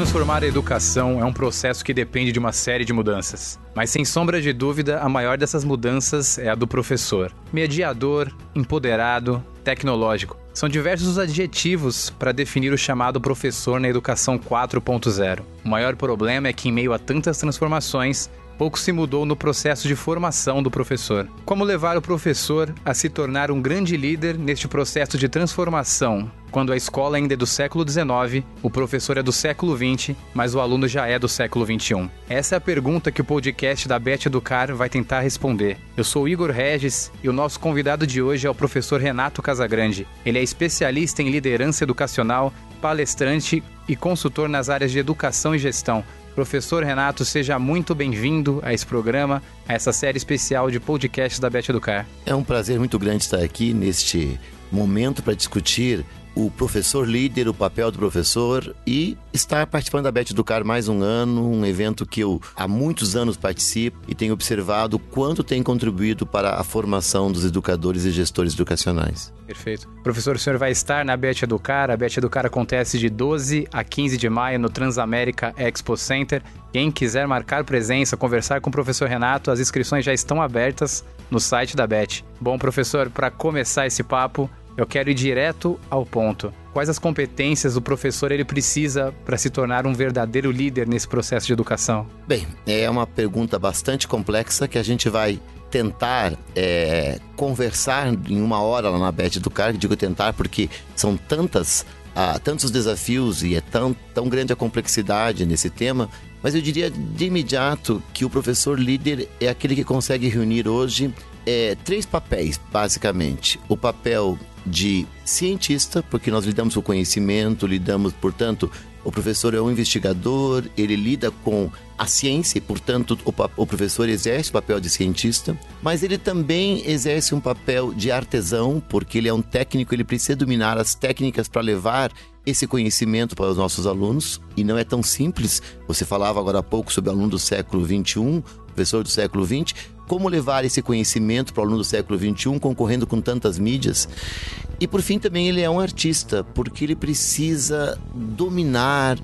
Transformar a educação é um processo que depende de uma série de mudanças. Mas sem sombra de dúvida, a maior dessas mudanças é a do professor. Mediador, empoderado, tecnológico. São diversos os adjetivos para definir o chamado professor na educação 4.0. O maior problema é que, em meio a tantas transformações, pouco se mudou no processo de formação do professor. Como levar o professor a se tornar um grande líder neste processo de transformação, quando a escola ainda é do século XIX, o professor é do século XX, mas o aluno já é do século XXI? Essa é a pergunta que o podcast da Beth Educar vai tentar responder. Eu sou Igor Regis e o nosso convidado de hoje é o professor Renato Casagrande. Ele é especialista em liderança educacional, palestrante e consultor nas áreas de educação e gestão. Professor Renato, seja muito bem-vindo a esse programa, a essa série especial de podcasts da Beth Educar. É um prazer muito grande estar aqui neste momento para discutir o professor líder, o papel do professor e estar participando da Bet Educar mais um ano, um evento que eu há muitos anos participo e tenho observado quanto tem contribuído para a formação dos educadores e gestores educacionais. Perfeito. Professor, o senhor vai estar na Bet Educar. A Bet Educar acontece de 12 a 15 de maio no Transamérica Expo Center. Quem quiser marcar presença, conversar com o professor Renato, as inscrições já estão abertas no site da Bet. Bom, professor, para começar esse papo, eu quero ir direto ao ponto. Quais as competências o professor ele precisa para se tornar um verdadeiro líder nesse processo de educação? Bem, é uma pergunta bastante complexa que a gente vai tentar é, conversar em uma hora lá na Bet Educar. Digo tentar porque são tantas, ah, tantos desafios e é tão, tão grande a complexidade nesse tema. Mas eu diria de imediato que o professor líder é aquele que consegue reunir hoje é, três papéis, basicamente. O papel de cientista, porque nós lidamos com conhecimento, lidamos, portanto, o professor é um investigador, ele lida com a ciência e, portanto, o, o, professor exerce o papel de cientista, mas ele também exerce um papel de artesão, porque ele é um técnico, ele precisa dominar as técnicas para levar esse conhecimento para os nossos alunos, e não é tão simples. Você falava agora há pouco sobre aluno do século XXI, professor do século XX, como levar esse conhecimento para o aluno do século XXI, concorrendo com tantas mídias. E por fim, também ele é um artista, porque ele precisa dominar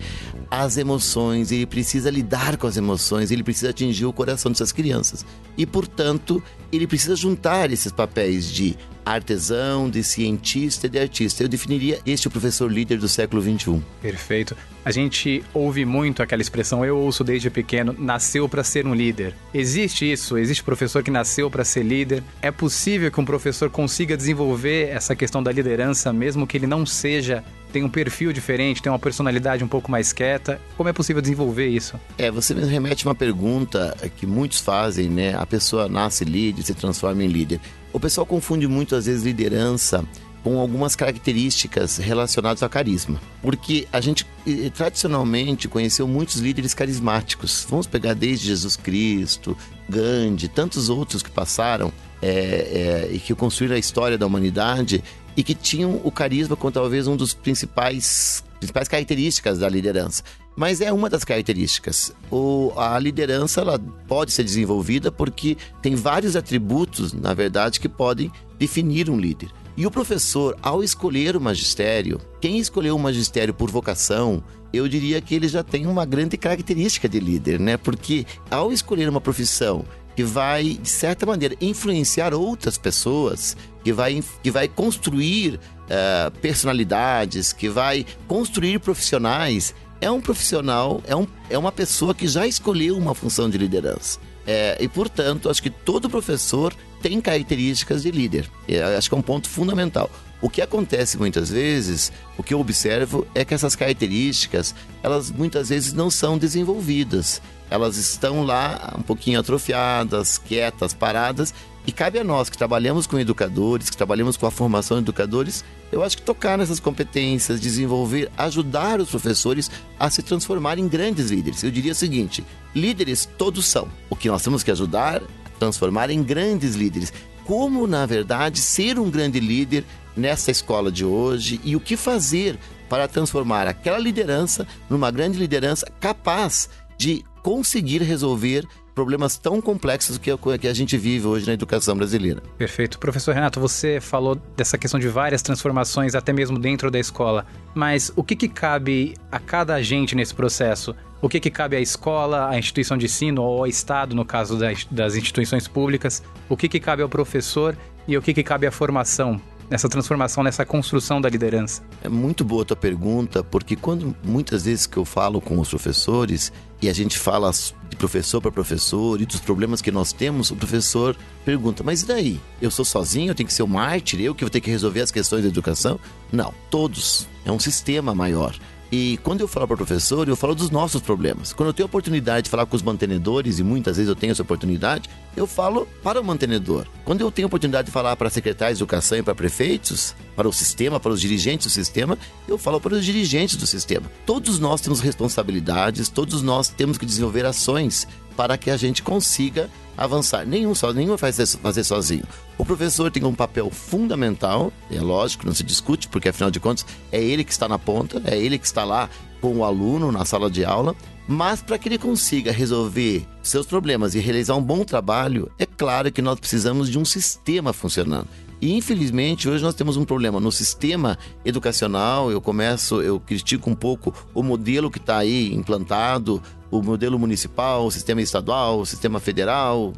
as emoções, ele precisa lidar com as emoções, ele precisa atingir o coração dessas crianças. E, portanto, ele precisa juntar esses papéis de artesão, de cientista e de artista. Eu definiria este o professor líder do século XXI. Perfeito. A gente ouve muito aquela expressão, eu ouço desde pequeno, nasceu para ser um líder. Existe isso? Existe professor que nasceu para ser líder? É possível que um professor consiga desenvolver essa questão da liderança, mesmo que ele não seja tem um perfil diferente, tem uma personalidade um pouco mais quieta. Como é possível desenvolver isso? É, você me remete uma pergunta que muitos fazem, né? A pessoa nasce líder, se transforma em líder. O pessoal confunde muito, às vezes, liderança com algumas características relacionadas ao carisma. Porque a gente tradicionalmente conheceu muitos líderes carismáticos. Vamos pegar desde Jesus Cristo, Gandhi, tantos outros que passaram é, é, e que construíram a história da humanidade e que tinham o carisma como talvez um dos principais principais características da liderança. Mas é uma das características. O, a liderança ela pode ser desenvolvida porque tem vários atributos, na verdade, que podem definir um líder. E o professor, ao escolher o magistério, quem escolheu o magistério por vocação, eu diria que ele já tem uma grande característica de líder, né? Porque ao escolher uma profissão que vai, de certa maneira, influenciar outras pessoas, que vai, que vai construir uh, personalidades, que vai construir profissionais. É um profissional, é, um, é uma pessoa que já escolheu uma função de liderança. É, e, portanto, acho que todo professor tem características de líder. É, acho que é um ponto fundamental. O que acontece muitas vezes, o que eu observo é que essas características, elas muitas vezes não são desenvolvidas elas estão lá um pouquinho atrofiadas, quietas, paradas, e cabe a nós que trabalhamos com educadores, que trabalhamos com a formação de educadores, eu acho que tocar nessas competências, desenvolver, ajudar os professores a se transformar em grandes líderes. Eu diria o seguinte: líderes todos são. O que nós temos que ajudar a transformar em grandes líderes. Como, na verdade, ser um grande líder nessa escola de hoje e o que fazer para transformar aquela liderança numa grande liderança capaz de conseguir resolver problemas tão complexos que, que a gente vive hoje na educação brasileira. Perfeito. Professor Renato, você falou dessa questão de várias transformações, até mesmo dentro da escola. Mas o que, que cabe a cada agente nesse processo? O que, que cabe à escola, à instituição de ensino ou ao Estado, no caso das, das instituições públicas? O que, que cabe ao professor e o que, que cabe à formação nessa transformação, nessa construção da liderança? É muito boa a tua pergunta, porque quando muitas vezes que eu falo com os professores e a gente fala de professor para professor e dos problemas que nós temos, o professor pergunta: "Mas e daí? Eu sou sozinho, eu tenho que ser o um mártir, eu que vou ter que resolver as questões da educação?" Não, todos. É um sistema maior. E quando eu falo para o professor, eu falo dos nossos problemas. Quando eu tenho a oportunidade de falar com os mantenedores, e muitas vezes eu tenho essa oportunidade, eu falo para o mantenedor. Quando eu tenho a oportunidade de falar para secretários de educação e para prefeitos, para o sistema, para os dirigentes do sistema, eu falo para os dirigentes do sistema. Todos nós temos responsabilidades, todos nós temos que desenvolver ações para que a gente consiga avançar. Nenhum só, nenhum fazer, fazer sozinho. O professor tem um papel fundamental, é lógico, não se discute, porque afinal de contas é ele que está na ponta, é ele que está lá com o aluno na sala de aula. Mas para que ele consiga resolver seus problemas e realizar um bom trabalho, é claro que nós precisamos de um sistema funcionando. E infelizmente hoje nós temos um problema no sistema educacional. Eu começo, eu critico um pouco o modelo que está aí implantado, o modelo municipal, o sistema estadual, o sistema federal,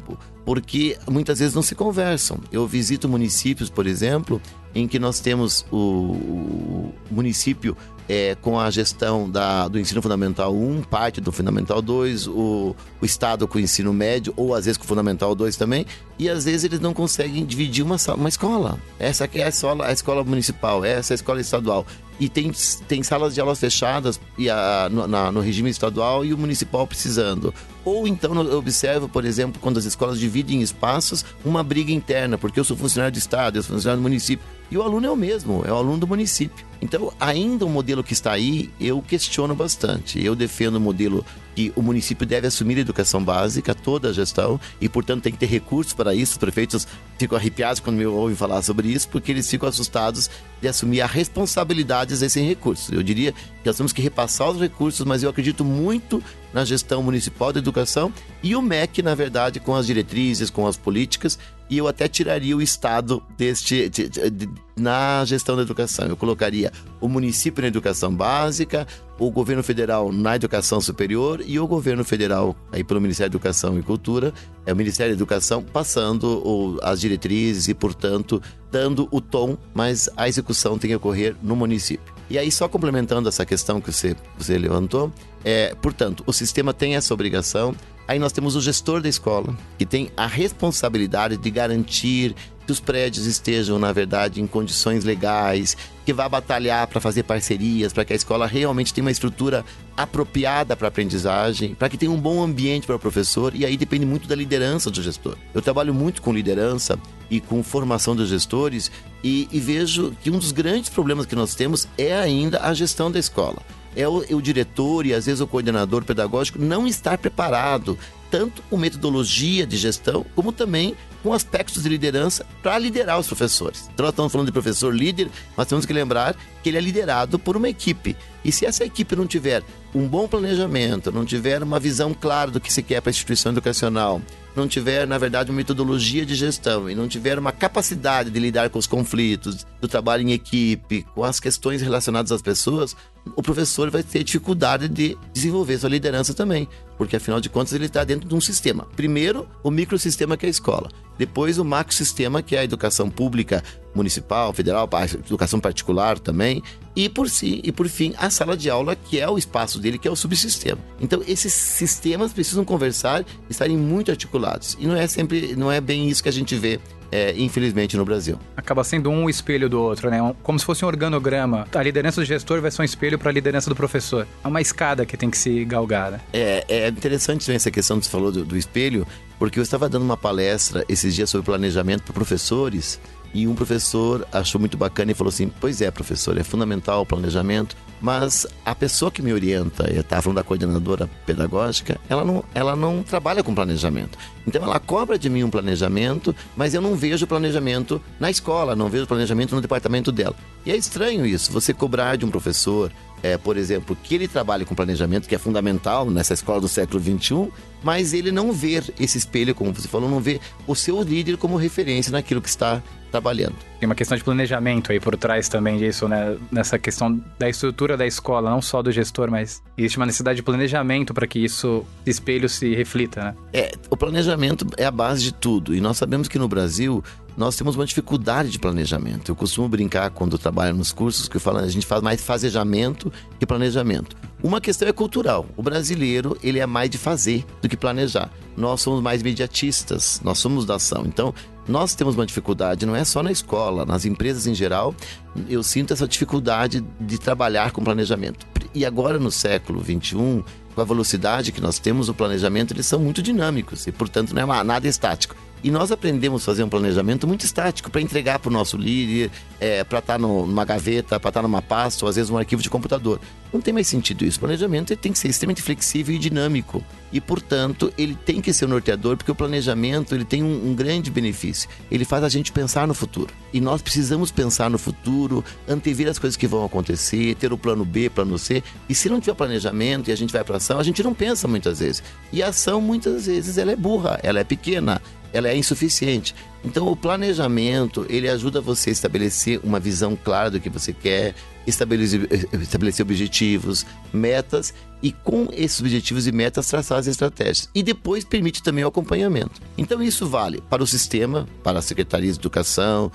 porque muitas vezes não se conversam. Eu visito municípios, por exemplo, em que nós temos o, município é, com a gestão da, do ensino fundamental 1, parte do fundamental 2, o, o Estado com o ensino médio, ou às vezes com o fundamental 2 também, e às vezes eles não conseguem dividir uma, uma escola. Essa aqui é a escola, a escola municipal, essa é a escola estadual e tem, tem salas de aulas fechadas e a, no, na, no regime estadual e o municipal precisando. Ou então eu observo, por exemplo, quando as escolas dividem espaços, uma briga interna, porque eu sou funcionário do Estado, eu sou funcionário do município. E o aluno é o mesmo, é o aluno do município. Então, ainda o modelo que está aí, eu questiono bastante. Eu defendo o modelo que o município deve assumir a educação básica, toda a gestão, e, portanto, tem que ter recursos para isso. Os prefeitos ficam arrepiados quando me ouvem falar sobre isso, porque eles ficam assustados de assumir a responsabilidade desses recursos. Eu diria que nós temos que repassar os recursos, mas eu acredito muito na gestão municipal da educação e o MEC, na verdade, com as diretrizes, com as políticas, e eu até tiraria o Estado deste de, de, de, na gestão da educação. Eu colocaria o município na educação básica, o governo federal na educação superior e o governo federal aí pelo Ministério da Educação e Cultura, é o Ministério da Educação passando o, as diretrizes e, portanto, dando o tom, mas a execução tem que ocorrer no município. E aí, só complementando essa questão que você, você levantou, é, portanto, o sistema tem essa obrigação. Aí nós temos o gestor da escola, que tem a responsabilidade de garantir que os prédios estejam, na verdade, em condições legais, que vá batalhar para fazer parcerias, para que a escola realmente tenha uma estrutura apropriada para a aprendizagem, para que tenha um bom ambiente para o professor, e aí depende muito da liderança do gestor. Eu trabalho muito com liderança e com formação dos gestores e, e vejo que um dos grandes problemas que nós temos é ainda a gestão da escola é o, o, diretor e às vezes o coordenador pedagógico não estar preparado tanto com metodologia de gestão, como também com aspectos de liderança para liderar os professores. Então, nós estamos falando de professor líder, mas temos que lembrar que ele é liderado por uma equipe. E se essa equipe não tiver um bom planejamento, não tiver uma visão clara do que se quer para a instituição educacional, não tiver, na verdade, uma metodologia de gestão e não tiver uma capacidade de lidar com os conflitos, do trabalho em equipe, com as questões relacionadas às pessoas, o professor vai ter dificuldade de desenvolver sua liderança também, porque afinal de contas ele está dentro de um sistema. Primeiro, o microsistema que é a escola, depois o macrosistema que é a educação pública, municipal, federal, educação particular também, e por si e por fim a sala de aula que é o espaço dele, que é o subsistema. Então esses sistemas precisam conversar, estarem muito articulados e não é sempre, não é bem isso que a gente vê é, infelizmente, no Brasil. Acaba sendo um espelho do outro, né? Como se fosse um organograma. A liderança do gestor vai ser um espelho para a liderança do professor. É uma escada que tem que se galgar, né? É, é interessante essa questão que você falou do, do espelho, porque eu estava dando uma palestra esses dias sobre planejamento para professores e um professor achou muito bacana e falou assim: Pois é, professor, é fundamental o planejamento, mas a pessoa que me orienta, eu estava falando da coordenadora pedagógica, ela não, ela não trabalha com planejamento. Então ela cobra de mim um planejamento, mas eu não vejo planejamento na escola, não vejo planejamento no departamento dela. E é estranho isso, você cobrar de um professor, é, por exemplo, que ele trabalhe com planejamento, que é fundamental nessa escola do século XXI, mas ele não vê esse espelho, como você falou, não vê o seu líder como referência naquilo que está trabalhando. Tem uma questão de planejamento aí por trás também disso, né? Nessa questão da estrutura da escola, não só do gestor, mas existe uma necessidade de planejamento para que isso, espelho, se reflita, né? É, o planejamento é a base de tudo. E nós sabemos que no Brasil nós temos uma dificuldade de planejamento. Eu costumo brincar quando trabalho nos cursos que eu falo, a gente faz mais fazejamento que planejamento. Uma questão é cultural. O brasileiro, ele é mais de fazer do que planejar. Nós somos mais imediatistas, nós somos da ação. Então, nós temos uma dificuldade, não é só na escola, nas empresas em geral, eu sinto essa dificuldade de trabalhar com planejamento. E agora no século 21, com a velocidade que nós temos, o planejamento, eles são muito dinâmicos e, portanto, não é nada estático. E nós aprendemos a fazer um planejamento muito estático para entregar para o nosso líder, é, para estar tá numa gaveta, para estar tá numa pasta, ou às vezes um arquivo de computador. Não tem mais sentido isso. O planejamento tem que ser extremamente flexível e dinâmico. E, portanto, ele tem que ser um norteador, porque o planejamento ele tem um, um grande benefício. Ele faz a gente pensar no futuro. E nós precisamos pensar no futuro, antever as coisas que vão acontecer, ter o plano B, plano C. E se não tiver planejamento e a gente vai para ação, a gente não pensa muitas vezes. E a ação, muitas vezes, ela é burra, ela é pequena ela é insuficiente. Então, o planejamento, ele ajuda você a estabelecer uma visão clara do que você quer, estabelecer, estabelecer objetivos, metas e com esses objetivos e metas traçar as estratégias. E depois permite também o acompanhamento. Então, isso vale para o sistema, para a Secretaria de Educação,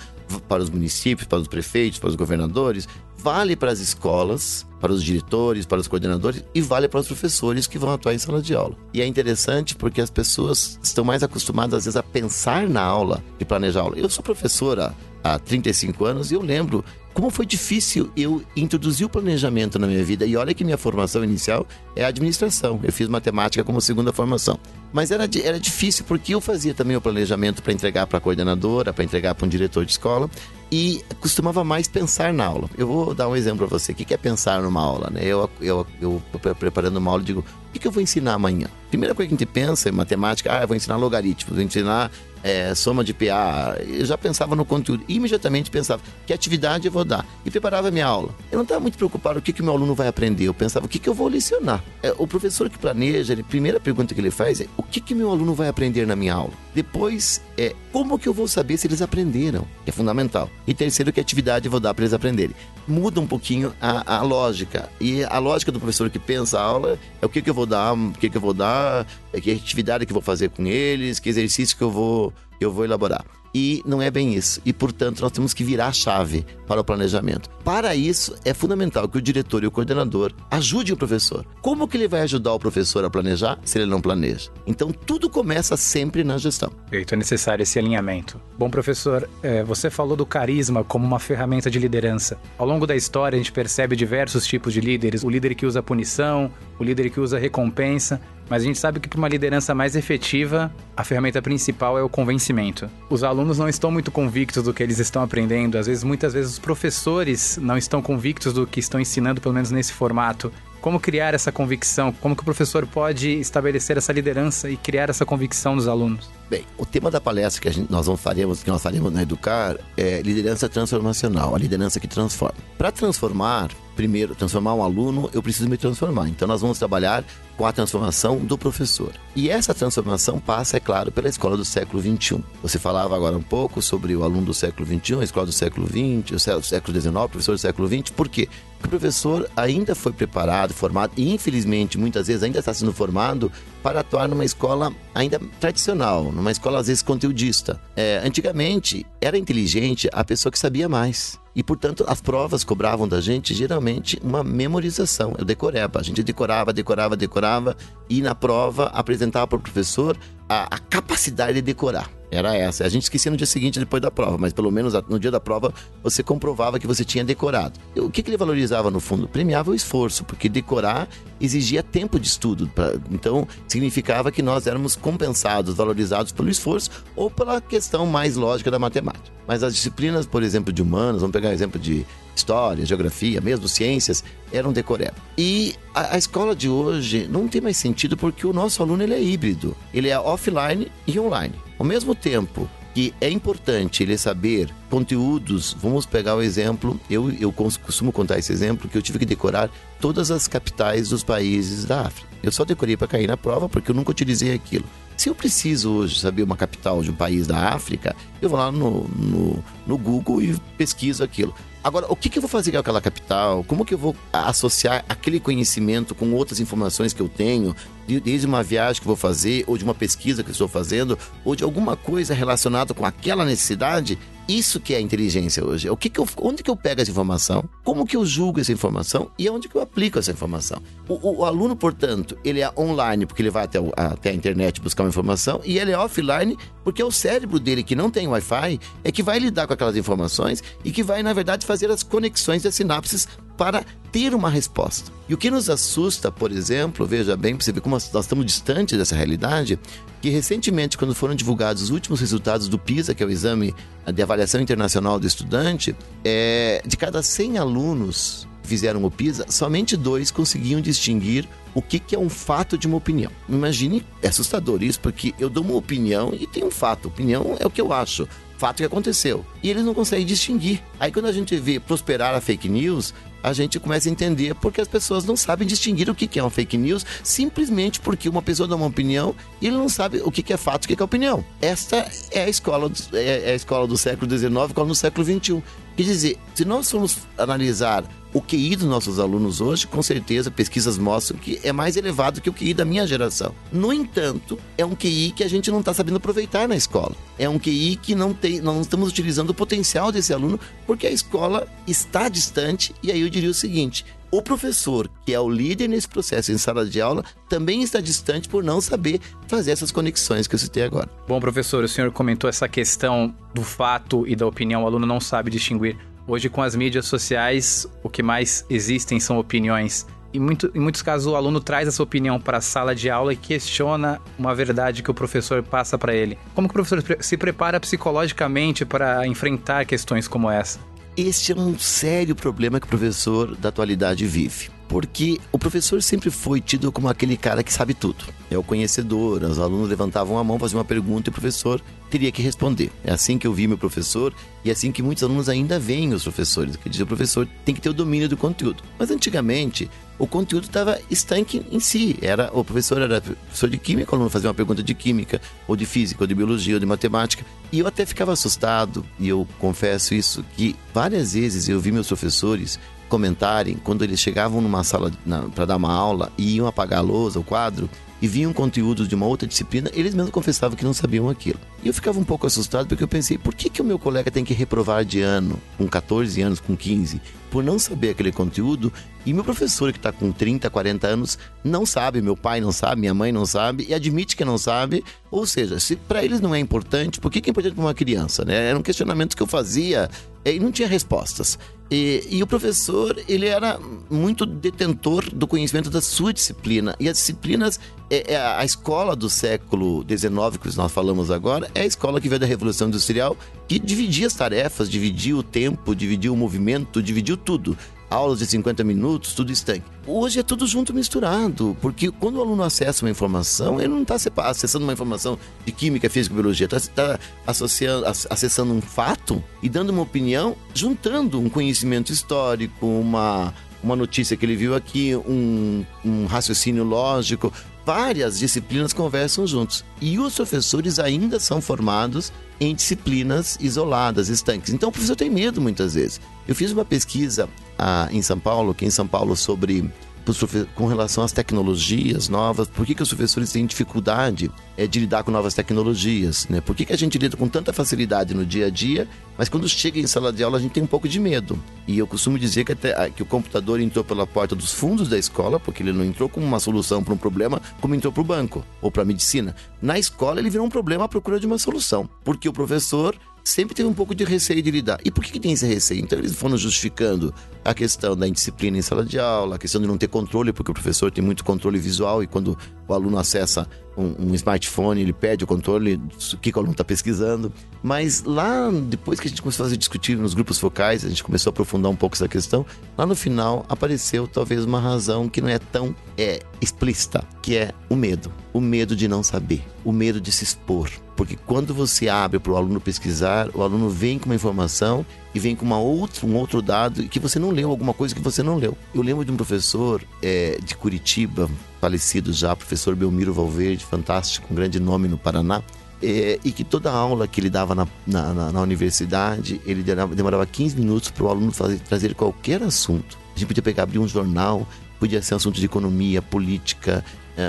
para os municípios, para os prefeitos, para os governadores, vale para as escolas, para os diretores, para os coordenadores e vale para os professores que vão atuar em sala de aula. E é interessante porque as pessoas estão mais acostumadas às vezes a pensar na aula e planejar a aula. Eu sou professora há 35 anos e eu lembro como foi difícil eu introduzir o planejamento na minha vida. E olha que minha formação inicial é administração. Eu fiz matemática como segunda formação. Mas era, era difícil porque eu fazia também o planejamento para entregar para a coordenadora, para entregar para um diretor de escola e costumava mais pensar na aula. Eu vou dar um exemplo para você. O que é pensar numa aula? Né? Eu, eu, eu preparando uma aula, digo: o que eu vou ensinar amanhã? Primeira coisa que a gente pensa em matemática: ah, eu vou ensinar logaritmos, vou ensinar é, soma de PA, eu já pensava no conteúdo. E imediatamente pensava que atividade eu vou dar. E preparava minha aula. Eu não estava muito preocupado o que, que meu aluno vai aprender. Eu pensava o que, que eu vou lecionar. É, o professor que planeja, a primeira pergunta que ele faz é o que, que meu aluno vai aprender na minha aula. Depois é como que eu vou saber se eles aprenderam. Que é fundamental. E terceiro, que atividade eu vou dar para eles aprenderem. Muda um pouquinho a, a lógica. E a lógica do professor que pensa a aula é o que, que eu vou dar, o que, que eu vou dar, é que atividade que eu vou fazer com eles, que exercício que eu vou eu vou elaborar. E não é bem isso. E, portanto, nós temos que virar a chave para o planejamento. Para isso, é fundamental que o diretor e o coordenador ajudem o professor. Como que ele vai ajudar o professor a planejar se ele não planeja? Então, tudo começa sempre na gestão. Então, é necessário esse alinhamento. Bom, professor, é, você falou do carisma como uma ferramenta de liderança. Ao longo da história, a gente percebe diversos tipos de líderes. O líder que usa punição, o líder que usa recompensa. Mas a gente sabe que para uma liderança mais efetiva, a ferramenta principal é o convencimento. Os alunos não estão muito convictos do que eles estão aprendendo, às vezes, muitas vezes, os professores não estão convictos do que estão ensinando, pelo menos nesse formato. Como criar essa convicção? Como que o professor pode estabelecer essa liderança e criar essa convicção dos alunos? Bem, o tema da palestra que gente, nós faremos, que nós faremos na Educar, é liderança transformacional, a liderança que transforma. Para transformar, primeiro, transformar um aluno, eu preciso me transformar. Então, nós vamos trabalhar com a transformação do professor. E essa transformação passa, é claro, pela escola do século XXI. Você falava agora um pouco sobre o aluno do século XXI, a escola do século XX, o século XIX, o professor do século XX. Por quê? Porque o professor ainda foi preparado, formado, e infelizmente, muitas vezes, ainda está sendo formado para atuar numa escola ainda tradicional, numa escola às vezes conteudista. É, antigamente, era inteligente a pessoa que sabia mais. E, portanto, as provas cobravam da gente geralmente uma memorização. Eu decorava, a gente decorava, decorava, decorava, e na prova apresentava para o professor a, a, capacidade de decorar. Era essa. A gente esquecia no dia seguinte, depois da prova, mas pelo menos no dia da prova você comprovava que você tinha decorado. E o que, que ele valorizava no fundo? Premiava o esforço, porque decorar exigia tempo de estudo. Pra, então, significava que nós éramos compensados, valorizados pelo esforço ou pela questão mais lógica da matemática. Mas as disciplinas, por exemplo, de humanas, vamos pegar o exemplo de história, geografia, mesmo ciências, eram decoradas. E a, a, escola de hoje não tem mais sentido porque o nosso aluno ele é híbrido. Ele é offline e online. Ao mesmo tempo, que é importante ele saber conteúdos. Vamos pegar o exemplo, eu, eu costumo contar esse exemplo, que eu tive que decorar todas as capitais dos países da África. Eu só decorei para cair na prova porque eu nunca utilizei aquilo. Se eu preciso hoje saber uma capital de um país da África, eu vou lá no, no, no Google e pesquiso aquilo. Agora, o que, que eu vou fazer com aquela capital? Como que eu vou associar aquele conhecimento com outras informações que eu tenho, desde uma viagem que vou fazer, ou de uma pesquisa que estou fazendo, ou de alguma coisa relacionada com aquela necessidade? Isso que é inteligência hoje. O que que eu, onde que eu pego essa informação? Como que eu julgo essa informação? E onde que eu aplico essa informação? O, o, o aluno, portanto, ele é online porque ele vai até, o, até a internet buscar uma informação e ele é offline porque é o cérebro dele que não tem Wi-Fi é que vai lidar com aquelas informações e que vai, na verdade, fazer as conexões das sinapses para ter uma resposta. E o que nos assusta, por exemplo, veja bem, para você ver como nós estamos distantes dessa realidade, que recentemente, quando foram divulgados os últimos resultados do PISA, que é o exame de avaliação internacional do estudante, é, de cada 100 alunos que fizeram o PISA, somente dois conseguiam distinguir o que, que é um fato de uma opinião. Imagine, é assustador isso, porque eu dou uma opinião e tem um fato. Opinião é o que eu acho fato que aconteceu. E eles não conseguem distinguir. Aí quando a gente vê prosperar a fake news, a gente começa a entender porque as pessoas não sabem distinguir o que é uma fake news, simplesmente porque uma pessoa dá uma opinião e ele não sabe o que é fato o que é opinião. Esta é a escola do, é, é a escola do século XIX, como no século XXI. Quer dizer, se nós formos analisar o QI dos nossos alunos hoje, com certeza, pesquisas mostram que é mais elevado que o QI da minha geração. No entanto, é um QI que a gente não está sabendo aproveitar na escola. É um QI que não tem, não estamos utilizando o potencial desse aluno porque a escola está distante. E aí eu diria o seguinte: o professor, que é o líder nesse processo em sala de aula, também está distante por não saber fazer essas conexões que eu citei agora. Bom, professor, o senhor comentou essa questão do fato e da opinião, o aluno não sabe distinguir. Hoje, com as mídias sociais, o que mais existem são opiniões. E muito, em muitos casos, o aluno traz essa opinião para a sala de aula e questiona uma verdade que o professor passa para ele. Como que o professor se prepara psicologicamente para enfrentar questões como essa? Este é um sério problema que o professor da atualidade vive. Porque o professor sempre foi tido como aquele cara que sabe tudo. É o conhecedor, os alunos levantavam a mão, faziam uma pergunta e o professor teria que responder. É assim que eu vi meu professor e é assim que muitos alunos ainda veem os professores, que diz o professor tem que ter o domínio do conteúdo. Mas antigamente o conteúdo estava estanque em si. Era o professor era professor de química, o aluno fazia uma pergunta de química, ou de física, ou de biologia, ou de matemática, e eu até ficava assustado. E eu confesso isso que várias vezes eu vi meus professores comentarem quando eles chegavam numa sala para dar uma aula e iam apagar a lousa, o quadro, e viam conteúdos de uma outra disciplina, eles mesmos confessavam que não sabiam aquilo. E eu ficava um pouco assustado porque eu pensei, por que, que o meu colega tem que reprovar de ano, com 14 anos, com 15, por não saber aquele conteúdo, e meu professor que está com 30, 40 anos não sabe, meu pai não sabe, minha mãe não sabe, e admite que não sabe. Ou seja, se para eles não é importante, por que, que é importante para uma criança? Né? Um questionamento que eu fazia e não tinha respostas. E, e, o professor, ele era muito detentor do conhecimento da sua disciplina. E as disciplinas, é, é a escola do século XIX, que nós falamos agora, é a escola que veio da Revolução Industrial, que dividia as tarefas, dividia o tempo, dividia o movimento, dividiu tudo aulas de 50 minutos, tudo estanque. Hoje é tudo junto misturado, porque quando o aluno acessa uma informação, ele não está acessando uma informação de química, física, biologia, está tá associando, acessando um fato e dando uma opinião, juntando um conhecimento histórico, uma, uma notícia que ele viu aqui, um, um raciocínio lógico. Várias disciplinas conversam juntos. E os professores ainda são formados em disciplinas isoladas, estanques. Então o professor tem medo muitas vezes. Eu fiz uma pesquisa ah, em São Paulo, aqui em São Paulo, sobre com relação às tecnologias novas, por que, que os professores têm dificuldade é, de lidar com novas tecnologias, né? Por que, que a gente lida com tanta facilidade no dia a dia, mas quando chega em sala de aula a gente tem um pouco de medo. E eu costumo dizer que, até, ah, que o computador entrou pela porta dos fundos da escola, porque ele não entrou como uma solução para um problema, como entrou para o banco ou para a medicina. Na escola ele virou um problema à procura de uma solução, porque o professor sempre teve um pouco de receio de lidar. E por que, que tem esse receio? Então eles foram justificando a questão da indisciplina em sala de aula, a questão de não ter controle, porque o professor tem muito controle visual e quando o aluno acessa um, um smartphone, ele perde o controle do que, o aluno está pesquisando. Mas lá, depois que a gente começou a discutir nos grupos focais, a gente começou a aprofundar um pouco essa questão, lá no final apareceu talvez uma razão que não é tão é, explícita, que é o medo. O medo de não saber, o medo de se expor Porque quando você abre para o aluno pesquisar, o aluno vem com uma informação e vem com uma outra, um outro dado que você não leu, alguma coisa que você não leu. Eu lembro de um professor é, de Curitiba, falecido já, professor Belmiro Valverde, fantástico, um grande nome no Paraná. É, e que toda aula que ele dava na, na, na universidade, ele demorava 15 minutos para o aluno fazer, trazer qualquer assunto. A gente podia pegar, abrir um jornal, podia ser assunto de economia, política,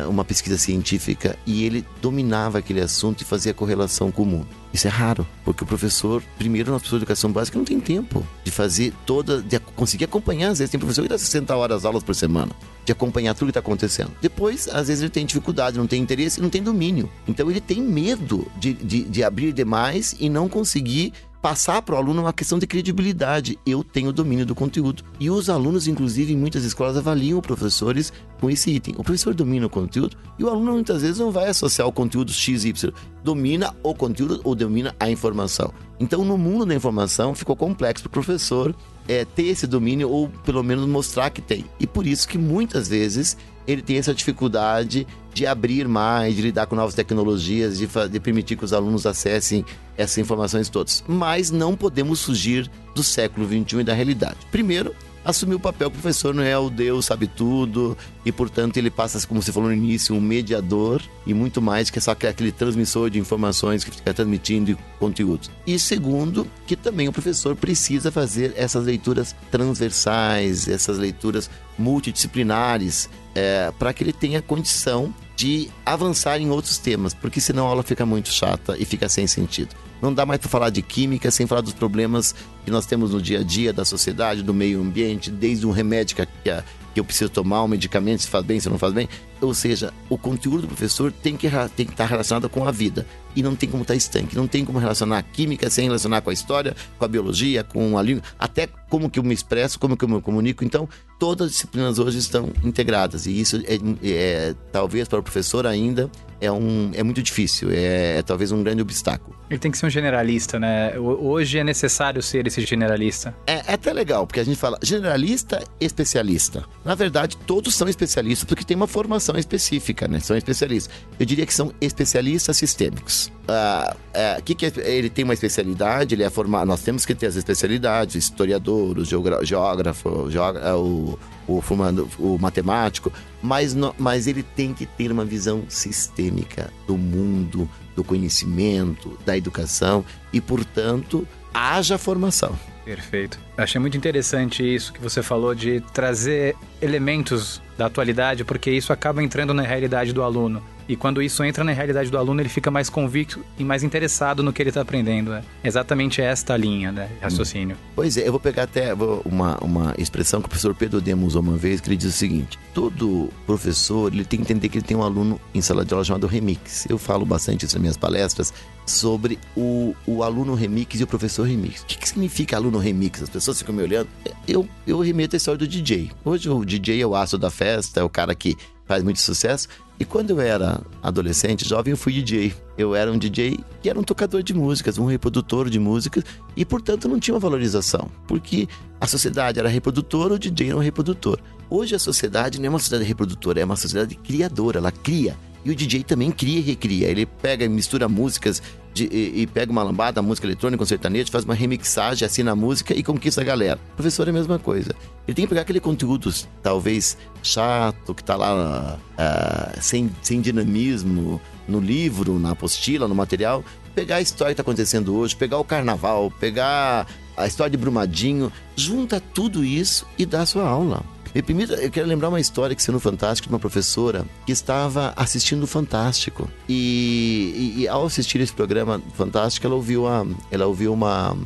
uma pesquisa científica e ele dominava aquele assunto e fazia correlação com o mundo. Isso é raro, porque o professor, primeiro, nosso professor de educação básica não tem tempo de fazer toda, de conseguir acompanhar. Às vezes tem professor que dá 60 horas aulas por semana, de acompanhar tudo que está acontecendo. Depois, às vezes ele tem dificuldade, não tem interesse, não tem domínio. Então ele tem medo de, de, de abrir demais e não conseguir passar para o aluno uma questão de credibilidade. Eu tenho domínio do conteúdo. E os alunos, inclusive, em muitas escolas, avaliam professores com esse item. O professor domina o conteúdo e o aluno muitas vezes não vai associar o conteúdo X, Y. Domina o conteúdo ou domina a informação. Então, no mundo da informação, ficou complexo para o professor é, ter esse domínio ou pelo menos mostrar que tem. E por isso que muitas vezes ele tem essa dificuldade de abrir mais, de lidar com novas tecnologias, de, de, permitir que os alunos acessem essas informações todas. Mas não podemos fugir do século XXI e da realidade. Primeiro, assumir o papel o professor não é o Deus, sabe tudo, e portanto ele passa, como você falou no início, um mediador e muito mais que só aquele transmissor de informações que fica transmitindo conteúdos. E segundo, que também o professor precisa fazer essas leituras transversais, essas leituras multidisciplinares, é, para que ele tenha condição de avançar em outros temas, porque senão a aula fica muito chata e fica sem sentido. Não dá mais para falar de química sem falar dos problemas que nós temos no dia a dia da sociedade, do meio ambiente, desde um remédio que, a, eu preciso tomar, um medicamento, se faz bem, se não faz bem. Ou seja, o conteúdo do professor tem que, tem que estar relacionado com a vida. E não tem como estar estanque. Não tem como relacionar a química sem relacionar com a história, com a biologia, com a língua, até como que eu me expresso, como que eu me comunico. Então, todas as disciplinas hoje estão integradas. E isso é, é talvez para o professor ainda é, um, é muito difícil, é, é, talvez um grande obstáculo. Ele tem que ser um generalista, né? Hoje é necessário ser esse generalista. É, é até legal, porque a gente fala generalista especialista. Na verdade, todos são especialistas porque tem uma formação específica, né? São especialistas. Eu diria que são especialistas sistêmicos. Ah, é, que, que é, ele tem uma especialidade, ele é formado. Nós temos que ter as especialidades, historiador, o geógrafo, o, o, o, formando, o matemático, mas, no, mas ele tem que ter uma visão sistêmica do mundo, do conhecimento, da educação e, portanto, haja formação. Perfeito. Achei muito interessante isso que você falou de trazer elementos da atualidade, porque isso acaba entrando na realidade do aluno. E quando isso entra na realidade do aluno, ele fica mais convicto e mais interessado no que ele está aprendendo. É exatamente esta linha né, raciocínio. Pois é, eu vou pegar até uma, uma expressão que o professor Pedro Demo usou uma vez, que ele diz o seguinte: todo professor ele tem que entender que ele tem um aluno em sala de aula chamado remix. Eu falo bastante isso nas minhas palestras sobre o, o aluno remix e o professor remix. O que, que significa aluno remix? As pessoas ficam me olhando. Eu, eu remeto a história do DJ. Hoje o DJ é o aço da festa, é o cara que faz muito sucesso. E quando eu era adolescente, jovem, eu fui DJ. Eu era um DJ que era um tocador de músicas, um reprodutor de músicas, e portanto não tinha uma valorização, porque a sociedade era reprodutora, o DJ era um reprodutor. Hoje a sociedade não é uma sociedade reprodutora, é uma sociedade criadora, ela cria. E o DJ também cria e recria. Ele pega e mistura músicas de, e, e, pega uma lambada, música eletrônica, um sertanejo, faz uma remixagem, assina a música e conquista a galera. O professor é a mesma coisa. Ele tem que pegar aquele conteúdo, talvez chato, que está lá uh, sem, sem dinamismo, no livro, na apostila, no material, pegar a história que está acontecendo hoje, pegar o carnaval, pegar a história de Brumadinho, junta tudo isso e dá a sua aula. Me permita, eu quero lembrar uma história que saiu no Fantástico de uma professora que estava assistindo o Fantástico. E, e, e, ao assistir esse programa Fantástico, ela ouviu, a, ela ouviu uma.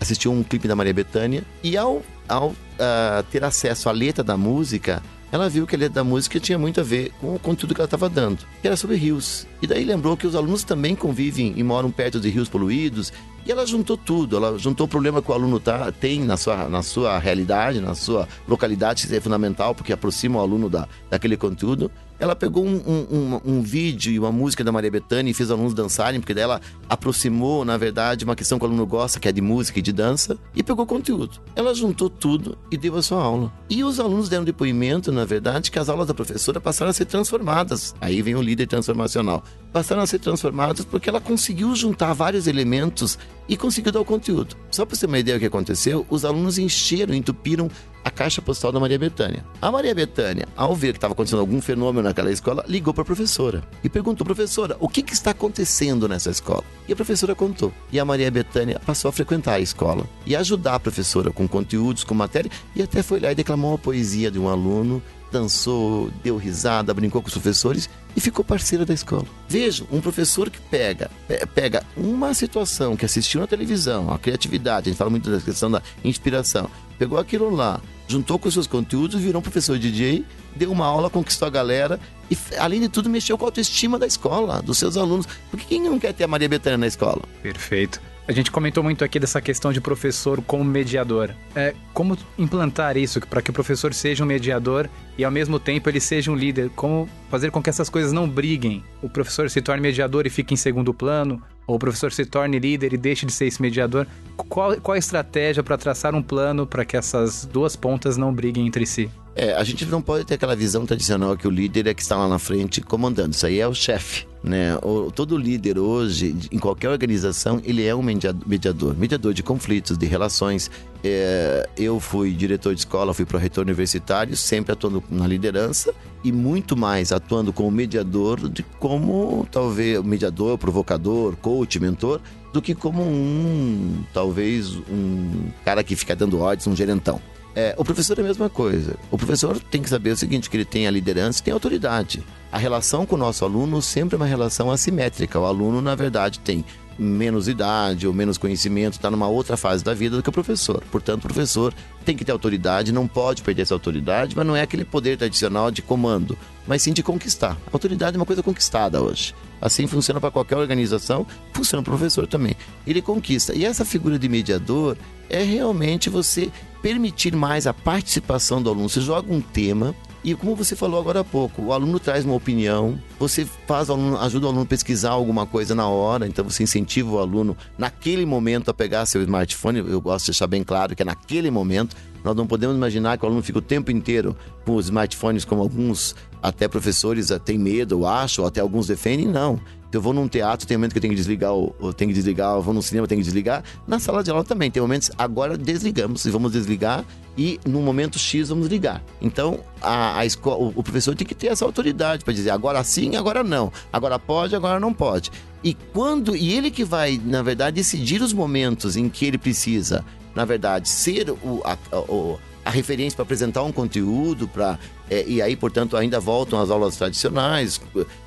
assistiu um clipe da Maria Bethânia. E ao, ao uh, ter acesso à letra da música, ela viu que a letra da música tinha muito a ver com o conteúdo que ela estava dando, que era sobre rios. E daí lembrou que os alunos também convivem e moram perto de rios poluídos e ela juntou tudo, ela juntou o problema que o aluno tá, tem na sua, na sua realidade, na sua localidade, que é fundamental, porque aproxima o aluno da, daquele conteúdo, ela pegou um, um, um, vídeo e uma música da Maria Bethânia e fez os alunos dançarem, porque daí ela aproximou, na verdade, uma questão que o aluno gosta, que é de música e de dança, e pegou conteúdo. Ela juntou tudo e deu a sua aula. E os alunos deram depoimento, na verdade, que as aulas da professora passaram a ser transformadas. Aí vem o líder transformacional. Passaram a ser transformadas porque ela conseguiu juntar vários elementos e conseguiu dar o conteúdo. Só para você ter uma ideia do que aconteceu, os alunos encheram, entupiram a caixa postal da Maria Bethânia. A Maria Bethânia, ao ver que estava acontecendo algum fenômeno naquela escola, ligou para a professora e perguntou: professora, o que, que está acontecendo nessa escola? E a professora contou. E a Maria Bethânia passou a frequentar a escola e ajudar a professora com conteúdos, com matéria, e até foi lá e declamou uma poesia de um aluno dançou, deu risada, brincou com os professores e ficou parceira da escola. Veja, um professor que pega, pega uma situação que assistiu na televisão, a criatividade, a gente fala muito da questão da inspiração, pegou aquilo lá, juntou com os seus conteúdos, virou um professor DJ, deu uma aula, conquistou a galera e, além de tudo, mexeu com a autoestima da escola, dos seus alunos. Porque quem não quer ter a Maria Bethânia na escola? Perfeito. A gente comentou muito aqui dessa questão de professor como mediador. É, como implantar isso para que o professor seja um mediador e ao mesmo tempo ele seja um líder? Como fazer com que essas coisas não briguem? O professor se torne mediador e fique em segundo plano? Ou o professor se torne líder e deixe de ser esse mediador? Qual, qual a estratégia para traçar um plano para que essas duas pontas não briguem entre si? É, a gente não pode ter aquela visão tradicional que o líder é que está lá na frente comandando. Isso aí é o chefe, né? O, todo líder hoje, em qualquer organização, ele é um mediador. Mediador de conflitos, de relações. É, eu fui diretor de escola, fui pró-reitor universitário, sempre atuando na liderança e muito mais atuando como mediador, de como talvez mediador, provocador, coach, mentor, do que como um, talvez, um cara que fica dando ordens, um gerentão. É, o professor é a mesma coisa. O professor tem que saber o seguinte, que ele tem a liderança e tem a autoridade. A relação com o nosso aluno sempre é uma relação assimétrica. O aluno, na verdade, tem menos idade ou menos conhecimento, está numa outra fase da vida do que o professor. Portanto, o professor tem que ter autoridade, não pode perder essa autoridade, mas não é aquele poder tradicional de comando, mas sim de conquistar. A autoridade é uma coisa conquistada hoje. Assim funciona para qualquer organização, funciona para o professor também. Ele conquista. E essa figura de mediador é realmente você permitir mais a participação do aluno. Você joga um tema e como você falou agora há pouco, o aluno traz uma opinião, você faz o aluno, ajuda o aluno a pesquisar alguma coisa na hora, então você incentiva o aluno naquele momento a pegar seu smartphone. Eu gosto de deixar bem claro que é naquele momento. Nós não podemos imaginar que o aluno fica o tempo inteiro com os smartphones, como alguns até professores têm medo, acham, até alguns defendem. Não eu vou num teatro, tem momento que eu tenho que desligar, eu tenho que desligar, eu vou num cinema, tenho que desligar. Na sala de aula também, tem momentos, agora desligamos e vamos desligar e no momento X vamos ligar. Então, a, a escola, o professor tem que ter essa autoridade para dizer agora sim, agora não. Agora pode, agora não pode. E quando e ele que vai, na verdade, decidir os momentos em que ele precisa, na verdade, ser o, a, o a referência para apresentar um conteúdo, para é, e aí, portanto, ainda voltam as aulas tradicionais,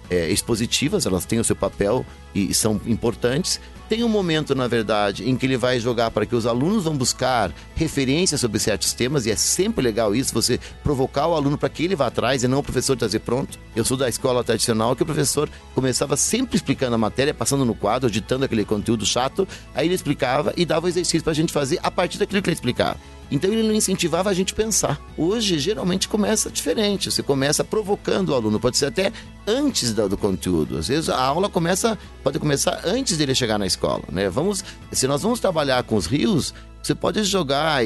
é, expositivas, elas têm o seu papel e, e são importantes. Tem um momento, na verdade, em que ele vai jogar para que os alunos vão buscar referências sobre certos temas, e é sempre legal isso, você provocar o aluno para que ele vá atrás e não o professor trazer pronto. Eu sou da escola tradicional que o professor começava sempre explicando a matéria, passando no quadro, ditando aquele conteúdo chato, aí ele explicava e dava o exercício para a gente fazer a partir daquilo que ele explicava. Então ele não incentivava a gente pensar. Hoje, geralmente, começa diferente. Você começa provocando o aluno, pode ser até antes do, conteúdo. Às vezes a aula começa, pode começar antes dele chegar na escola. Né? Vamos, se nós vamos trabalhar com os rios, você pode jogar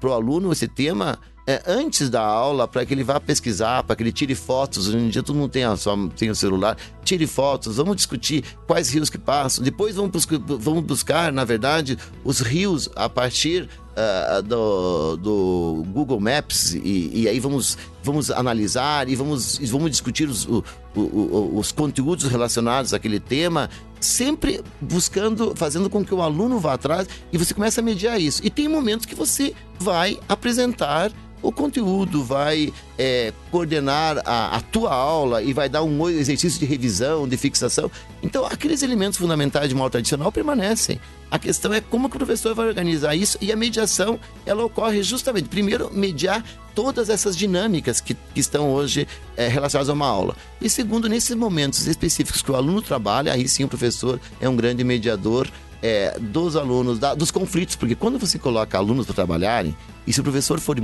para o aluno esse tema é, antes da aula para que ele vá pesquisar, para que ele tire fotos. Hoje em dia todo mundo tem, a sua, tem o celular. Tire fotos, vamos discutir quais rios que passam. Depois vamos, vamos buscar, na verdade, os rios a partir uh, do, do, Google Maps e, e, aí vamos, vamos analisar e vamos, vamos discutir os, o, o, os conteúdos relacionados àquele tema, sempre buscando, fazendo com que o aluno vá atrás e você começa a mediar isso. E tem momentos que você vai apresentar o conteúdo, vai é, coordenar a, a, tua aula e vai dar um exercício de revisão, de fixação. Então, aqueles elementos fundamentais de uma aula tradicional permanecem. A questão é como que o professor vai organizar isso e a mediação, ela ocorre justamente, primeiro, mediar todas essas dinâmicas que, que estão hoje é, relacionadas a uma aula. E segundo, nesses momentos específicos que o aluno trabalha, aí sim o professor é um grande mediador é, dos alunos, da, dos conflitos, porque quando você coloca alunos para trabalharem, e se o professor for,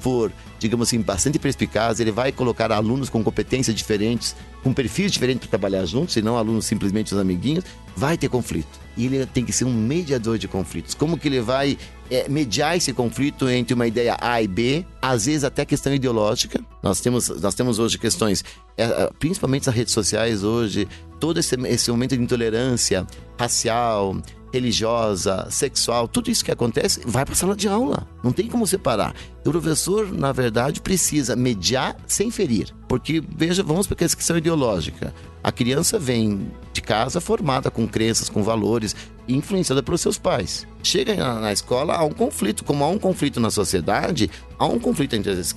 for, digamos assim, bastante perspicaz, ele vai colocar alunos com competências diferentes, com perfis diferentes para trabalhar juntos, e não alunos simplesmente os amiguinhos, vai ter conflito. E ele tem que ser um mediador de conflitos. Como que ele vai é, mediar esse conflito entre uma ideia A e B, às vezes até questão ideológica. Nós temos, nós temos hoje questões, é, é principalmente nas redes sociais hoje, todo esse, esse momento de intolerância racial, religiosa, sexual, tudo isso que acontece vai para a sala de aula. Não tem como separar. O professor, na verdade, precisa mediar sem ferir. Porque, veja, vamos para a questão ideológica. A criança vem de casa formada com crenças, com valores, influenciada pelos seus pais. Chega na escola, há um conflito. Como há um conflito na sociedade, há um conflito entre as,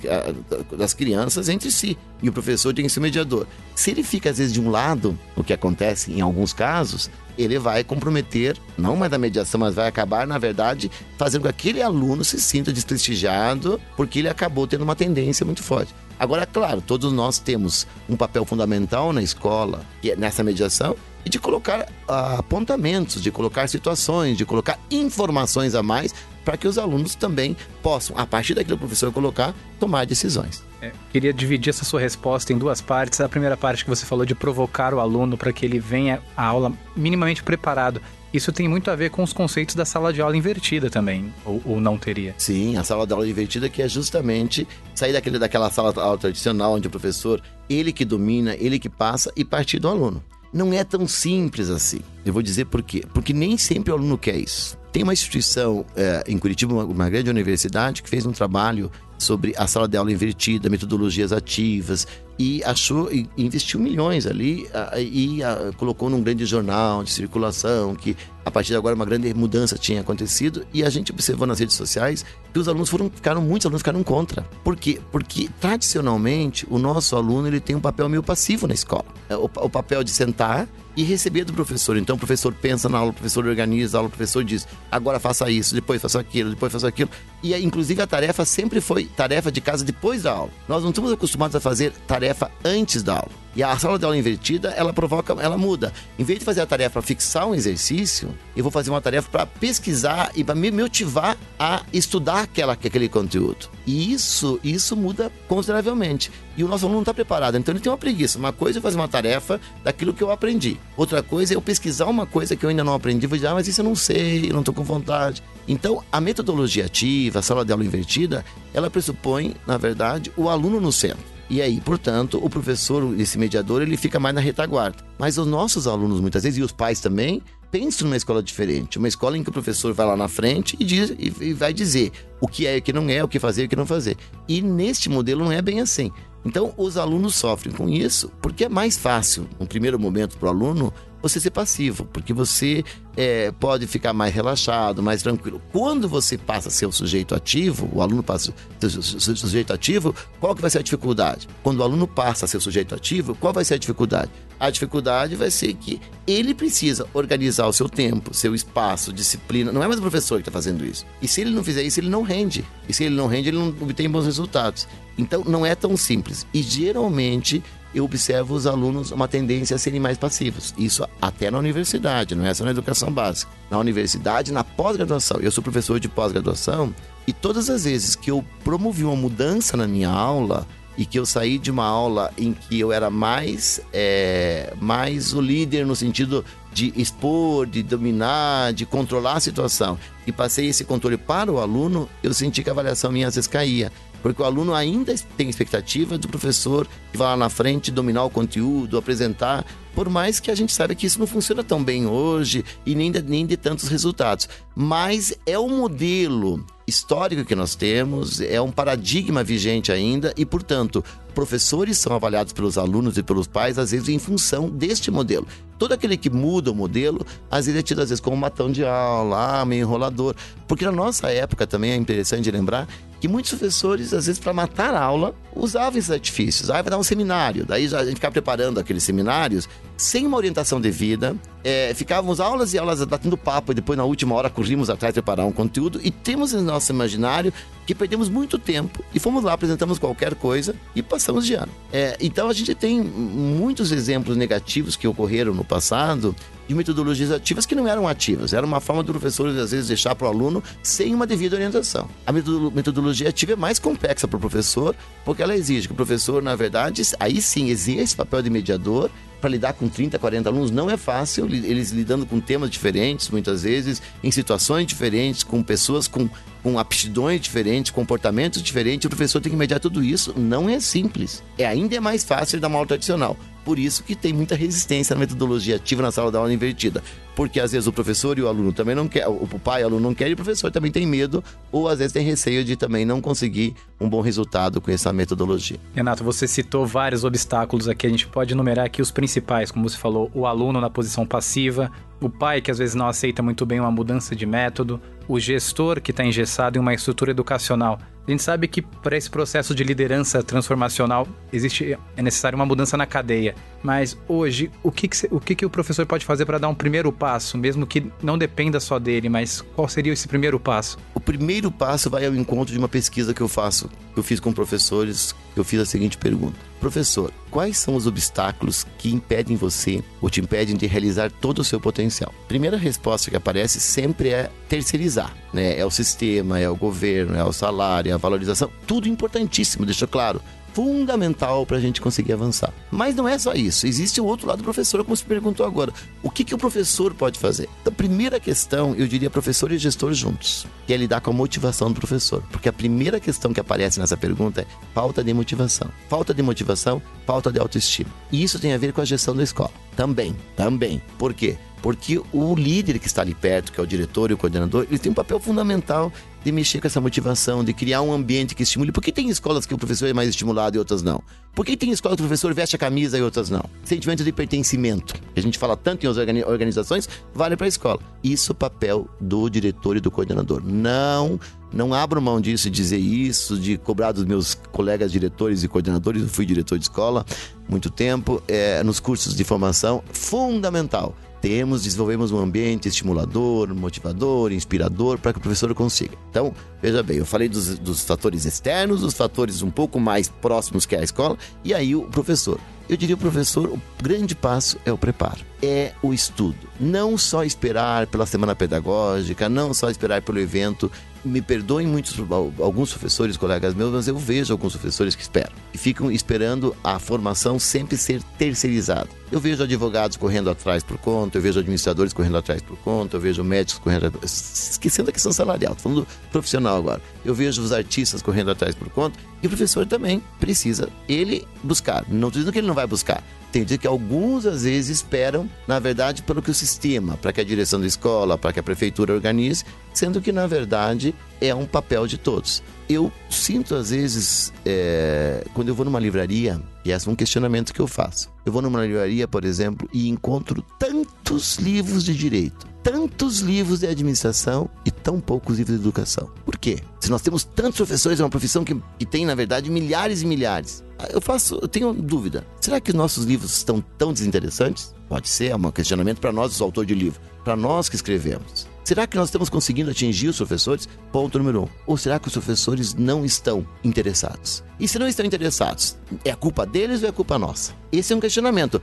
as crianças entre si. E o professor tem que ser mediador. Se ele fica, às vezes, de um lado, o que acontece em alguns casos, ele vai comprometer, não mais da mediação, mas vai acabar, na verdade, fazendo com que aquele aluno se sinta desprestigiado, porque ele acabou tendo uma tendência muito forte. Agora, claro, todos nós temos um papel fundamental na escola, é nessa mediação, e de colocar uh, apontamentos, de colocar situações, de colocar informações a mais para que os alunos também possam, a partir daquilo que o professor colocar, tomar decisões. É, queria dividir essa sua resposta em duas partes. A primeira parte que você falou de provocar o aluno para que ele venha à aula minimamente preparado. Isso tem muito a ver com os conceitos da sala de aula invertida também, ou, ou, não teria? Sim, a sala de aula invertida que é justamente sair daquele, daquela sala aula tradicional onde o professor, ele que domina, ele que passa e partir do aluno. Não é tão simples assim. Eu vou dizer por quê. Porque nem sempre o aluno quer isso. Tem uma instituição é, em Curitiba, uma, uma grande universidade, que fez um trabalho sobre a sala de aula invertida, metodologias ativas e achou e investiu milhões ali e colocou num grande jornal de circulação que a partir de agora uma grande mudança tinha acontecido e a gente observou nas redes sociais que os alunos foram ficaram muitos alunos ficaram contra. Por quê? Porque tradicionalmente o nosso aluno ele tem um papel meio passivo na escola. É o, o papel de sentar e receber do professor. Então o professor pensa na aula, o professor organiza a aula, o professor diz: agora faça isso, depois faça aquilo, depois faça aquilo. E inclusive a tarefa sempre foi tarefa de casa depois da aula. Nós não estamos acostumados a fazer tarefa antes da aula. E a sala de aula invertida, ela provoca, ela muda. Em vez de fazer a tarefa para fixar um exercício, eu vou fazer uma tarefa para pesquisar e para me motivar a estudar aquela, aquele conteúdo. E isso, isso muda consideravelmente. E o nosso aluno não está preparado, então ele tem uma preguiça. Uma coisa é fazer uma tarefa daquilo que eu aprendi. Outra coisa é eu pesquisar uma coisa que eu ainda não aprendi. Vou dizer, ah, mas isso eu não sei, eu não estou com vontade. Então, a metodologia ativa, a sala de aula invertida, ela pressupõe, na verdade, o aluno no centro. E aí, portanto, o professor, esse mediador, ele fica mais na retaguarda. Mas os nossos alunos, muitas vezes, e os pais também, pensam numa escola diferente. Uma escola em que o professor vai lá na frente e, diz, e vai dizer o que é e o que não é, o que fazer e o que não fazer. E neste modelo não é bem assim. Então, os alunos sofrem com isso porque é mais fácil, no primeiro momento, para o aluno, você ser passivo, porque você é, pode ficar mais relaxado, mais tranquilo. Quando você passa a ser o sujeito ativo, o aluno passa a ser o sujeito ativo, qual que vai ser a dificuldade? Quando o aluno passa a ser o sujeito ativo, qual vai ser a dificuldade? A dificuldade vai ser que ele precisa organizar o seu tempo, seu espaço, disciplina. Não é mais o professor que está fazendo isso. E se ele não fizer isso, ele não rende. E se ele não rende, ele não obtém bons resultados. Então, não é tão simples. E geralmente eu observo os alunos uma tendência a serem mais passivos. Isso até na universidade, não é só na educação básica. Na universidade, na pós-graduação. Eu sou professor de pós-graduação e todas as vezes que eu promovi uma mudança na minha aula e que eu saí de uma aula em que eu era mais, é, mais o líder no sentido de expor, de dominar, de controlar a situação e passei esse controle para o aluno, eu senti que a avaliação minha às vezes caía. Porque o aluno ainda tem expectativa do professor que vai lá na frente dominar o conteúdo, apresentar, por mais que a gente saiba que isso não funciona tão bem hoje e nem de, nem de tantos resultados. Mas é o modelo histórico que nós temos, é um paradigma vigente ainda e, portanto, professores são avaliados pelos alunos e pelos pais, às vezes, em função deste modelo. Todo aquele que muda o modelo, às vezes é tido às vezes como matão de aula, ah, meio enrolador. Porque na nossa época também é interessante lembrar que muitos professores, às vezes, para matar a aula, usavam esses artifícios. Ah, vai dar um seminário. Daí a gente ficar preparando aqueles seminários sem uma orientação devida, é, ficávamos aulas e aulas batendo papo e depois na última hora corrimos atrás de preparar um conteúdo e temos em nosso imaginário que perdemos muito tempo e fomos lá, apresentamos qualquer coisa e passamos de ano. É, então a gente tem muitos exemplos negativos que ocorreram no passado de metodologias ativas que não eram ativas. Era uma forma do professor, às vezes, deixar para o aluno sem uma devida orientação. A metodologia ativa é mais complexa para o professor, porque ela exige que o professor, na verdade, aí sim exige esse papel de mediador para lidar com 30, 40 alunos não é fácil, eles lidando com temas diferentes, muitas vezes, em situações diferentes, com pessoas com, com aptidões diferentes, comportamentos diferentes, o professor tem que mediar tudo isso, não é simples. É ainda é mais fácil da aula tradicional. Por isso que tem muita resistência na metodologia ativa na sala da aula invertida. Porque às vezes o professor e o aluno também não quer, o pai e o aluno não querem, e o professor também tem medo, ou às vezes tem receio de também não conseguir um bom resultado com essa metodologia. Renato, você citou vários obstáculos aqui, a gente pode enumerar aqui os principais, como você falou, o aluno na posição passiva, o pai que às vezes não aceita muito bem uma mudança de método, o gestor que está engessado em uma estrutura educacional. A gente sabe que para esse processo de liderança transformacional existe é necessário uma mudança na cadeia. Mas hoje, o que, que o, que, que o professor pode fazer para dar um primeiro passo, mesmo que não dependa só dele, mas qual seria esse primeiro passo? O primeiro passo vai ao encontro de uma pesquisa que eu faço, que eu fiz com professores, eu fiz a seguinte pergunta: Professor, quais são os obstáculos que impedem você ou te impedem de realizar todo o seu potencial? Primeira resposta que aparece sempre é terceirizar, né? É o sistema, é o governo, é o salário, é a valorização, tudo importantíssimo, deixa claro fundamental para a gente conseguir avançar. Mas não é só isso, existe o outro lado do professor, como se perguntou agora. O que, que o professor pode fazer? Então, primeira questão, eu diria professor e gestor juntos, que é lidar com a motivação do professor. Porque a primeira questão que aparece nessa pergunta é falta de motivação. Falta de motivação, falta de autoestima. E isso tem a ver com a gestão da escola. Também, também. Por quê? Porque o líder que está ali perto, que é o diretor e o coordenador, ele tem um papel fundamental de mexer com essa motivação, de criar um ambiente que estimule. Por que tem escolas que o professor é mais estimulado e outras não? Por que tem escolas que o professor veste a camisa e outras não? Sentimento de pertencimento, que a gente fala tanto em organizações, vale para a escola. Isso é o papel do diretor e do coordenador. Não não abro mão disso, de dizer isso, de cobrar dos meus colegas diretores e coordenadores. Eu fui diretor de escola muito tempo, é, nos cursos de formação, fundamental temos, desenvolvemos um ambiente estimulador, motivador, inspirador para que o professor consiga. Então, veja bem, eu falei dos, dos fatores externos, dos fatores um pouco mais próximos que a escola, e aí o professor. Eu diria professor, o grande passo é o preparo, é o estudo. Não só esperar pela semana pedagógica, não só esperar pelo evento. Me perdoem muitos, alguns professores, colegas meus, mas eu vejo alguns professores que esperam e ficam esperando a formação sempre ser terceirizada. Eu vejo advogados correndo atrás por conta, eu vejo administradores correndo atrás por conta, eu vejo médicos correndo atrás, esquecendo a questão salarial, falando profissional agora. Eu vejo os artistas correndo atrás por conta e o professor também precisa ele buscar. Não estou dizendo que ele não vai buscar, tem que alguns às vezes esperam, na verdade, pelo que o sistema, para que a direção da escola, para que a prefeitura organize, sendo que na verdade é um papel de todos. Eu sinto às vezes, é, quando eu vou numa livraria, e esse é um questionamento que eu faço. Eu vou numa livraria, por exemplo, e encontro tantos livros de direito, tantos livros de administração e tão poucos livros de educação. Por quê? Se nós temos tantos professores, é uma profissão que, que tem, na verdade, milhares e milhares. Eu faço, eu tenho dúvida. Será que nossos livros estão tão desinteressantes? Pode ser, é um questionamento para nós, os autores de livro, para nós que escrevemos. Será que nós estamos conseguindo atingir os professores? Ponto número um. Ou será que os professores não estão interessados? E se não estão interessados, é a culpa deles ou é a culpa nossa? Esse é um questionamento.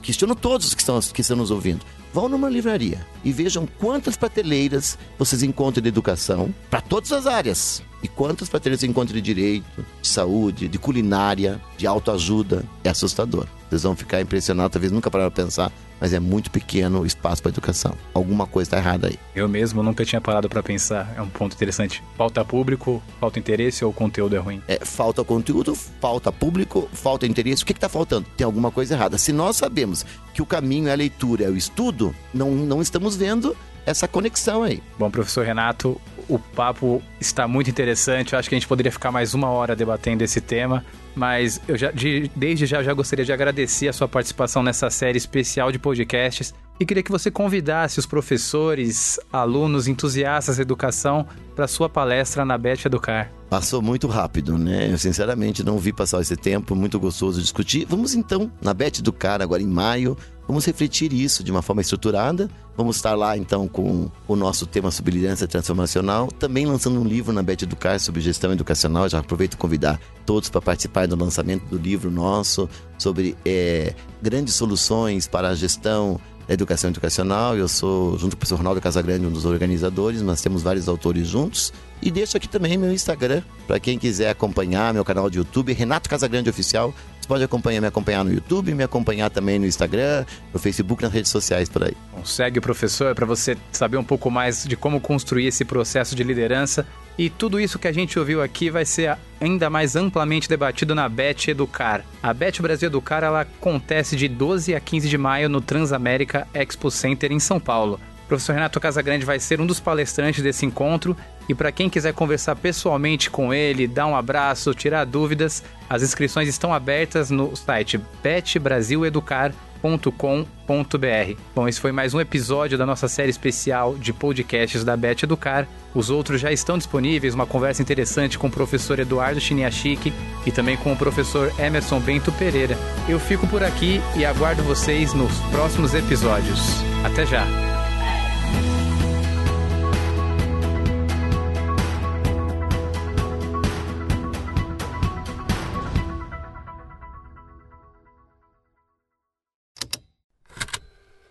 Questiono todos que estão, que estão nos ouvindo. Vão numa livraria e vejam quantas prateleiras vocês encontram de educação para todas as áreas. E quantas prateleiras você encontra de direito, de saúde, de culinária, de autoajuda. É assustador. Vocês vão ficar impressionados, talvez nunca pararam para pensar, mas é muito pequeno o espaço para educação. Alguma coisa está errada aí. Eu mesmo nunca tinha parado para pensar. É um ponto interessante. Falta público, falta interesse ou o conteúdo é ruim? É, falta conteúdo, falta público, falta interesse. O que está faltando? Tem alguma coisa errada. Se nós sabemos que o caminho é a leitura, é o estudo, não, não estamos vendo essa conexão aí. Bom, professor Renato, o papo está muito interessante. Eu acho que a gente poderia ficar mais uma hora debatendo esse tema, mas eu já, de, desde já, já gostaria de agradecer a sua participação nessa série especial de podcasts. e queria que você convidasse os professores, alunos, entusiastas da educação para sua palestra na Bet Educar. Passou muito rápido, né? Eu sinceramente não vi passar esse tempo, muito gostoso discutir. Vamos então na Bet Educar agora em maio, vamos refletir isso de uma forma estruturada. Vamos estar lá então com o nosso tema sobre liderança transformacional, também lançando um livro na Bet Educar sobre gestão educacional. Já aproveito convidar todos para participar do lançamento do livro nosso sobre é, grandes soluções para a gestão educação educacional. Eu sou, junto com o professor Ronaldo Casagrande, um dos organizadores, nós temos vários autores juntos. E deixo aqui também meu Instagram, para quem quiser acompanhar meu canal de YouTube, Renato Casagrande Oficial. Você pode acompanhar, me acompanhar no YouTube, me acompanhar também no Instagram, no Facebook, nas redes sociais por aí. Bom, segue o professor para você saber um pouco mais de como construir esse processo de liderança. E tudo isso que a gente ouviu aqui vai ser ainda mais amplamente debatido na Bet Educar. A Bet Brasil Educar ela acontece de 12 a 15 de maio no Transamérica Expo Center em São Paulo. O professor Renato Casagrande vai ser um dos palestrantes desse encontro e para quem quiser conversar pessoalmente com ele, dar um abraço, tirar dúvidas, as inscrições estão abertas no site betbrasileducar.com.br. Bom, esse foi mais um episódio da nossa série especial de podcasts da Bet Educar. Os outros já estão disponíveis, uma conversa interessante com o professor Eduardo Chiniachik e também com o professor Emerson Bento Pereira. Eu fico por aqui e aguardo vocês nos próximos episódios. Até já!